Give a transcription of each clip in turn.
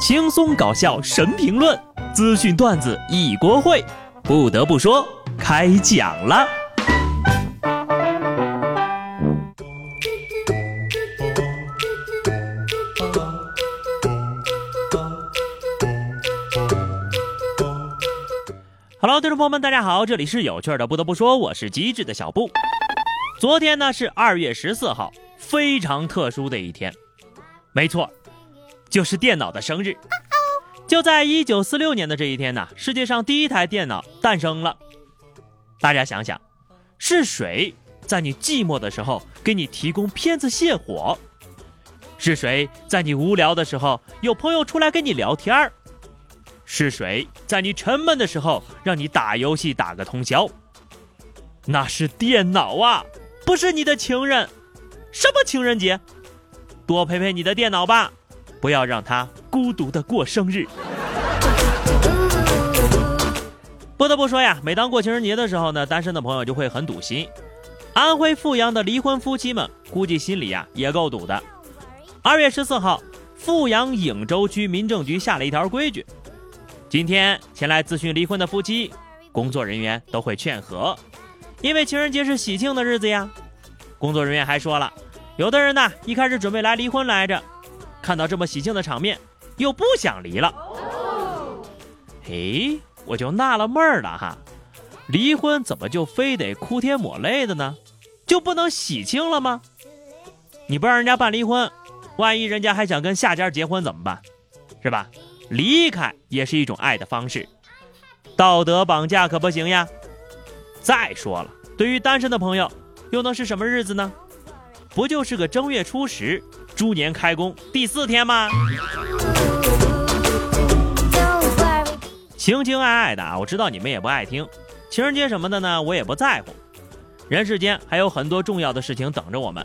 轻松搞笑神评论，资讯段子一锅烩。不得不说，开讲了。Hello，听众朋友们，大家好，这里是有趣的。不得不说，我是机智的小布。昨天呢是二月十四号，非常特殊的一天。没错，就是电脑的生日。就在一九四六年的这一天呢，世界上第一台电脑诞生了。大家想想，是谁在你寂寞的时候给你提供片子泄火？是谁在你无聊的时候有朋友出来跟你聊天儿？是谁在你沉闷的时候让你打游戏打个通宵？那是电脑啊！不是你的情人，什么情人节？多陪陪你的电脑吧，不要让他孤独的过生日。不得不说呀，每当过情人节的时候呢，单身的朋友就会很堵心。安徽阜阳的离婚夫妻们估计心里呀也够堵的。二月十四号，阜阳颍州区民政局下了一条规矩：今天前来咨询离婚的夫妻，工作人员都会劝和。因为情人节是喜庆的日子呀，工作人员还说了，有的人呢一开始准备来离婚来着，看到这么喜庆的场面，又不想离了。哎，我就纳了闷儿了哈，离婚怎么就非得哭天抹泪的呢？就不能喜庆了吗？你不让人家办离婚，万一人家还想跟下家结婚怎么办？是吧？离开也是一种爱的方式，道德绑架可不行呀。再说了，对于单身的朋友，又能是什么日子呢？不就是个正月初十，猪年开工第四天吗？情情爱爱的啊，我知道你们也不爱听，情人节什么的呢，我也不在乎。人世间还有很多重要的事情等着我们。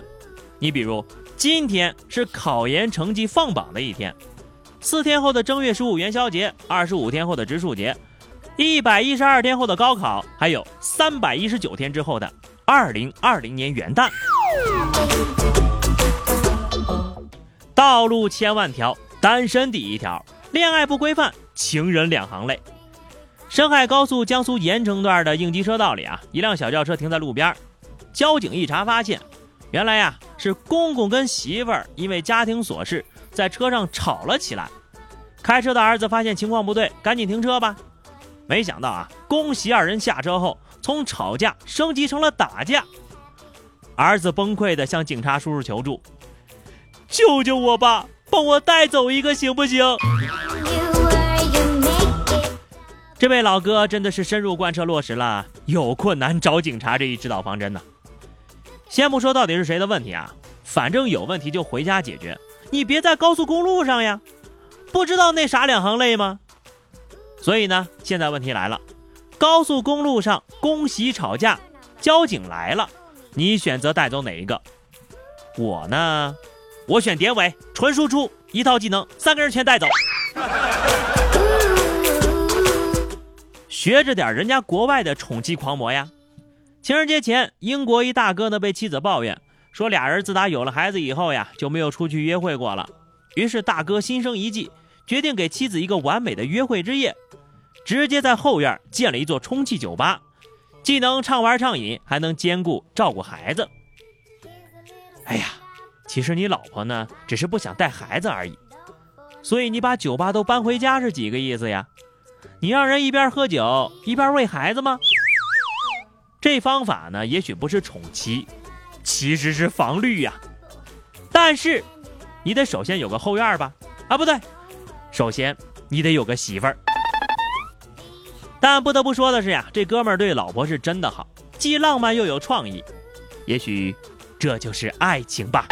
你比如，今天是考研成绩放榜的一天，四天后的正月十五元宵节，二十五天后的植树节。一百一十二天后的高考，还有三百一十九天之后的二零二零年元旦。道路千万条，单身第一条，恋爱不规范，情人两行泪。深海高速江苏盐城段的应急车道里啊，一辆小轿车停在路边，交警一查发现，原来呀是公公跟媳妇儿因为家庭琐事在车上吵了起来。开车的儿子发现情况不对，赶紧停车吧。没想到啊，公媳二人下车后，从吵架升级成了打架。儿子崩溃地向警察叔叔求助：“救救我吧，帮我带走一个行不行？”这位老哥真的是深入贯彻落实了“有困难找警察”这一指导方针呢。先不说到底是谁的问题啊，反正有问题就回家解决，你别在高速公路上呀。不知道那啥两行泪吗？所以呢，现在问题来了，高速公路上恭喜吵架，交警来了，你选择带走哪一个？我呢，我选典韦，纯输出，一套技能，三个人全带走。学着点人家国外的宠妻狂魔呀！情人节前，英国一大哥呢被妻子抱怨说，俩人自打有了孩子以后呀，就没有出去约会过了。于是大哥心生一计。决定给妻子一个完美的约会之夜，直接在后院建了一座充气酒吧，既能畅玩畅饮，还能兼顾照顾孩子。哎呀，其实你老婆呢，只是不想带孩子而已。所以你把酒吧都搬回家是几个意思呀？你让人一边喝酒一边喂孩子吗？这方法呢，也许不是宠妻，其实是防绿呀。但是，你得首先有个后院吧？啊，不对。首先，你得有个媳妇儿。但不得不说的是呀，这哥们儿对老婆是真的好，既浪漫又有创意。也许这就是爱情吧。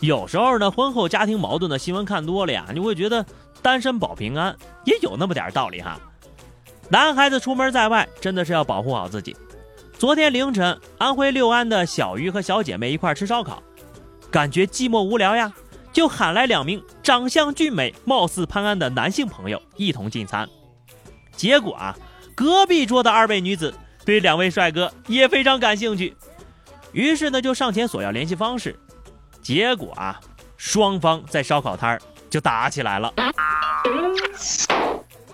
有时候呢，婚后家庭矛盾的新闻看多了呀，你会觉得单身保平安也有那么点道理哈。男孩子出门在外，真的是要保护好自己。昨天凌晨，安徽六安的小鱼和小姐妹一块吃烧烤，感觉寂寞无聊呀。就喊来两名长相俊美、貌似潘安的男性朋友一同进餐，结果啊，隔壁桌的二位女子对两位帅哥也非常感兴趣，于是呢就上前索要联系方式，结果啊，双方在烧烤摊儿就打起来了。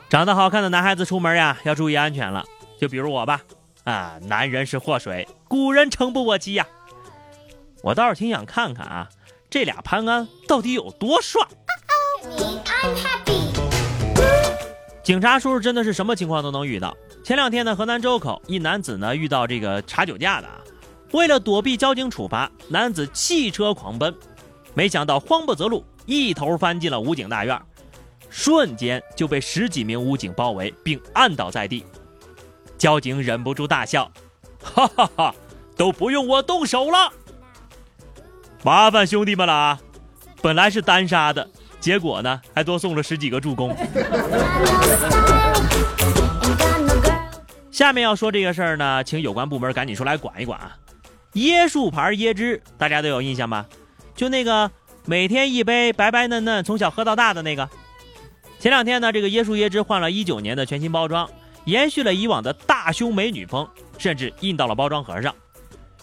长得好看的男孩子出门呀，要注意安全了。就比如我吧，啊，男人是祸水，古人诚不我欺呀。我倒是挺想看看啊，这俩潘安到底有多帅。警察叔叔真的是什么情况都能遇到。前两天呢，河南周口一男子呢遇到这个查酒驾的啊，为了躲避交警处罚，男子弃车狂奔，没想到慌不择路，一头翻进了武警大院，瞬间就被十几名武警包围并按倒在地。交警忍不住大笑，哈哈哈，都不用我动手了，麻烦兄弟们了啊！本来是单杀的。结果呢，还多送了十几个助攻。下面要说这个事儿呢，请有关部门赶紧出来管一管啊！椰树牌椰汁，大家都有印象吧？就那个每天一杯，白白嫩嫩，从小喝到大的那个。前两天呢，这个椰树椰汁换了一九年的全新包装，延续了以往的大胸美女风，甚至印到了包装盒上。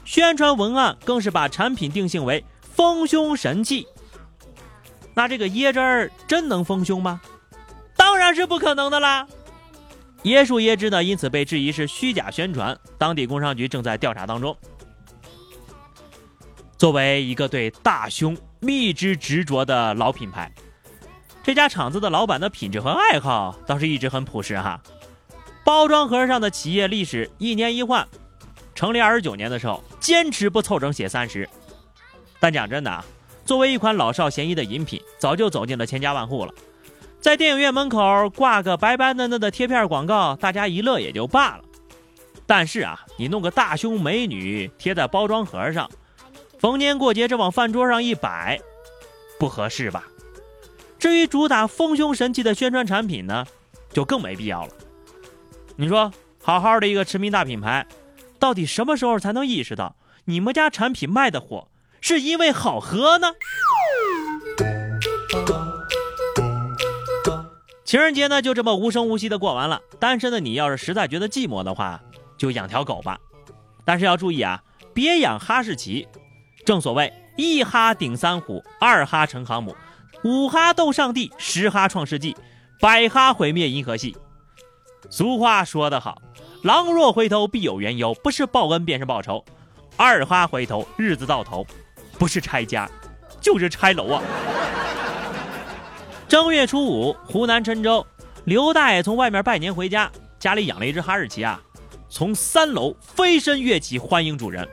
宣传文案更是把产品定性为丰胸神器。那这个椰汁儿真能丰胸吗？当然是不可能的啦！椰树椰汁呢，因此被质疑是虚假宣传，当地工商局正在调查当中。作为一个对大胸蜜汁执着的老品牌，这家厂子的老板的品质和爱好倒是一直很朴实哈。包装盒上的企业历史一年一换，成立二十九年的时候，坚持不凑整写三十。但讲真的啊。作为一款老少咸宜的饮品，早就走进了千家万户了。在电影院门口挂个白白嫩嫩的贴片广告，大家一乐也就罢了。但是啊，你弄个大胸美女贴在包装盒上，逢年过节这往饭桌上一摆，不合适吧？至于主打丰胸神器的宣传产品呢，就更没必要了。你说，好好的一个驰名大品牌，到底什么时候才能意识到你们家产品卖的火？是因为好喝呢。情人节呢就这么无声无息的过完了。单身的你要是实在觉得寂寞的话，就养条狗吧。但是要注意啊，别养哈士奇。正所谓一哈顶三虎，二哈成航母，五哈斗上帝，十哈创世纪，百哈毁灭银河系。俗话说得好，狼若回头必有缘由，不是报恩便是报仇。二哈回头，日子到头。不是拆家，就是拆楼啊！正月初五，湖南郴州，刘大爷从外面拜年回家，家里养了一只哈士奇啊，从三楼飞身跃起欢迎主人。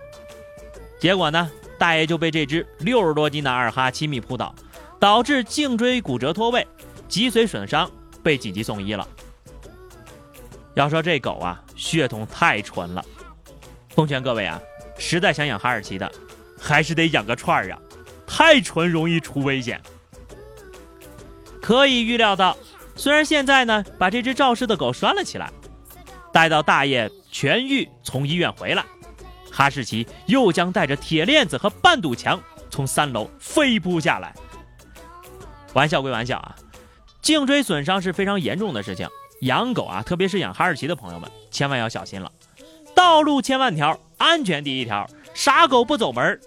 结果呢，大爷就被这只六十多斤的二哈亲密扑倒，导致颈椎骨折脱位，脊髓损伤，被紧急送医了。要说这狗啊，血统太纯了，奉劝各位啊，实在想养哈士奇的。还是得养个串儿啊，太纯容易出危险。可以预料到，虽然现在呢把这只肇事的狗拴了起来，待到大爷痊愈从医院回来，哈士奇又将带着铁链子和半堵墙从三楼飞扑下来。玩笑归玩笑啊，颈椎损伤是非常严重的事情，养狗啊，特别是养哈士奇的朋友们，千万要小心了。道路千万条，安全第一条。傻狗不走门，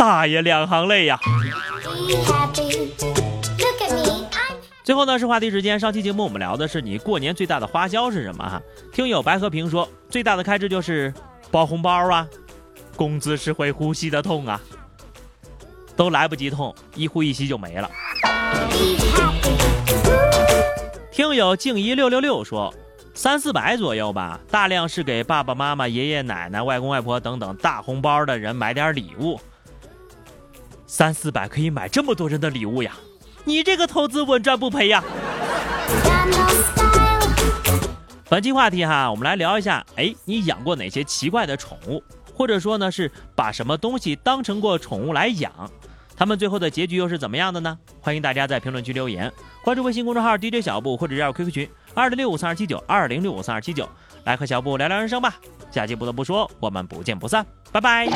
大爷两行泪呀。最后呢是话题时间，上期节目我们聊的是你过年最大的花销是什么哈？听友白和平说最大的开支就是包红包啊，工资是会呼吸的痛啊，都来不及痛，一呼一吸就没了。听友静怡六六六说。三四百左右吧，大量是给爸爸妈妈、爷爷奶奶、外公外婆等等大红包的人买点礼物。三四百可以买这么多人的礼物呀，你这个投资稳赚不赔呀！本期话题哈，我们来聊一下，哎，你养过哪些奇怪的宠物，或者说呢是把什么东西当成过宠物来养？他们最后的结局又是怎么样的呢？欢迎大家在评论区留言，关注微信公众号 DJ 小布或者加入 QQ 群二零六五三二七九二零六五三二七九，来和小布聊聊人生吧。下期不得不说，我们不见不散，拜拜。